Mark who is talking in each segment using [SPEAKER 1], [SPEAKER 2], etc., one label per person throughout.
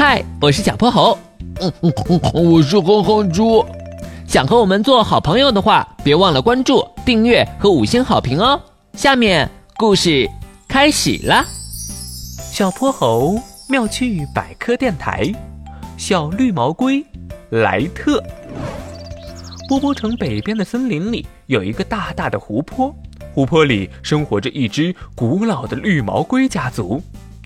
[SPEAKER 1] 嗨，我是小泼猴。
[SPEAKER 2] 嗯嗯嗯，我是哼哼猪。
[SPEAKER 1] 想和我们做好朋友的话，别忘了关注、订阅和五星好评哦。下面故事开始了。
[SPEAKER 3] 小泼猴妙趣百科电台，小绿毛龟莱特。波波城北边的森林里有一个大大的湖泊，湖泊里生活着一只古老的绿毛龟家族。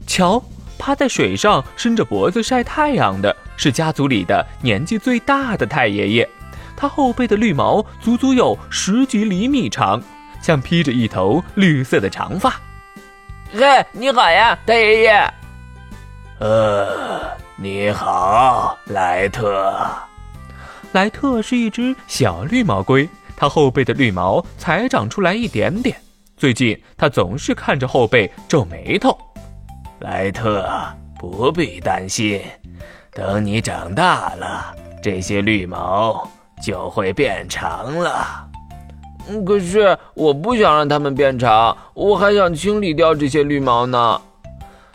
[SPEAKER 3] 瞧。趴在水上伸着脖子晒太阳的是家族里的年纪最大的太爷爷，他后背的绿毛足足有十几厘米长，像披着一头绿色的长发。
[SPEAKER 4] 嘿，你好呀，太爷爷。
[SPEAKER 5] 呃，你好，莱特。
[SPEAKER 3] 莱特是一只小绿毛龟，它后背的绿毛才长出来一点点，最近它总是看着后背皱眉头。
[SPEAKER 5] 莱特，不必担心，等你长大了，这些绿毛就会变长了。
[SPEAKER 4] 可是我不想让它们变长，我还想清理掉这些绿毛呢。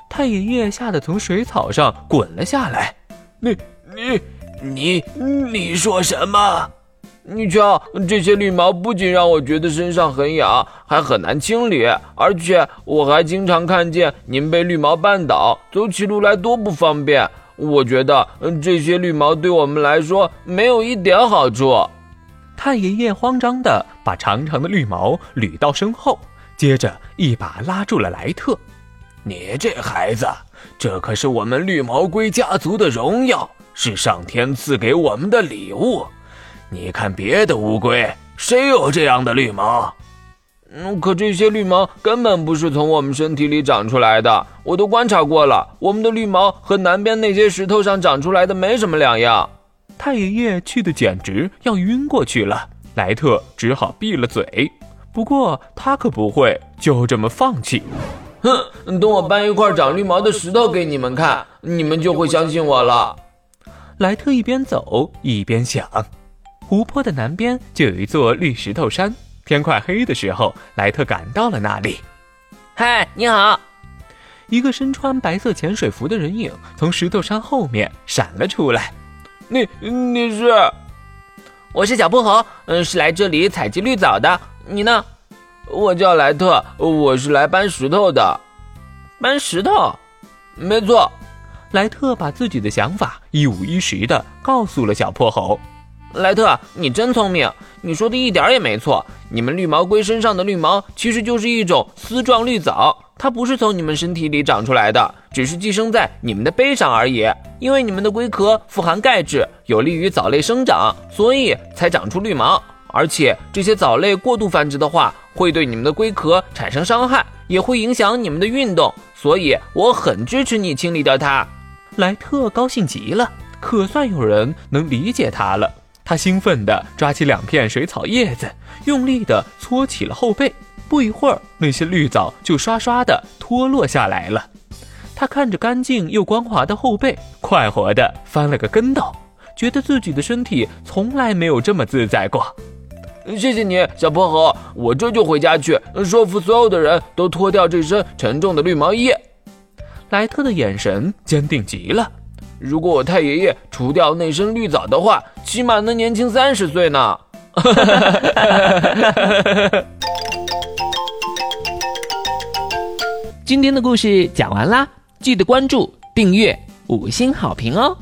[SPEAKER 3] 太爷爷吓得从水草上滚了下来。
[SPEAKER 5] 你、你、你、你说什么？
[SPEAKER 4] 你瞧，这些绿毛不仅让我觉得身上很痒，还很难清理，而且我还经常看见您被绿毛绊倒，走起路来多不方便。我觉得这些绿毛对我们来说没有一点好处。
[SPEAKER 3] 太爷爷慌张地把长长的绿毛捋到身后，接着一把拉住了莱特：“
[SPEAKER 5] 你这孩子，这可是我们绿毛龟家族的荣耀，是上天赐给我们的礼物。”你看别的乌龟，谁有这样的绿毛？
[SPEAKER 4] 嗯，可这些绿毛根本不是从我们身体里长出来的，我都观察过了，我们的绿毛和南边那些石头上长出来的没什么两样。
[SPEAKER 3] 太爷爷气得简直要晕过去了，莱特只好闭了嘴。不过他可不会就这么放弃。
[SPEAKER 4] 哼，等我搬一块长绿毛的石头给你们看，你们就会相信我了。
[SPEAKER 3] 莱特一边走一边想。湖泊的南边就有一座绿石头山。天快黑的时候，莱特赶到了那里。
[SPEAKER 4] 嗨，你好！
[SPEAKER 3] 一个身穿白色潜水服的人影从石头山后面闪了出来。
[SPEAKER 4] 你你是？
[SPEAKER 1] 我是小泼猴，嗯，是来这里采集绿藻的。你呢？
[SPEAKER 4] 我叫莱特，我是来搬石头的。
[SPEAKER 1] 搬石头？
[SPEAKER 4] 没错。
[SPEAKER 3] 莱特把自己的想法一五一十的告诉了小泼猴。
[SPEAKER 1] 莱特，你真聪明！你说的一点也没错。你们绿毛龟身上的绿毛其实就是一种丝状绿藻，它不是从你们身体里长出来的，只是寄生在你们的背上而已。因为你们的龟壳富含钙质，有利于藻类生长，所以才长出绿毛。而且这些藻类过度繁殖的话，会对你们的龟壳产生伤害，也会影响你们的运动。所以我很支持你清理掉它。
[SPEAKER 3] 莱特高兴极了，可算有人能理解他了。他兴奋地抓起两片水草叶子，用力地搓起了后背。不一会儿，那些绿藻就刷刷地脱落下来了。他看着干净又光滑的后背，快活地翻了个跟斗，觉得自己的身体从来没有这么自在过。
[SPEAKER 4] 谢谢你，小泼猴，我这就回家去说服所有的人都脱掉这身沉重的绿毛衣。
[SPEAKER 3] 莱特的眼神坚定极了。
[SPEAKER 4] 如果我太爷爷除掉那身绿藻的话，起码能年轻三十岁呢。
[SPEAKER 1] 今天的故事讲完啦，记得关注、订阅、五星好评哦。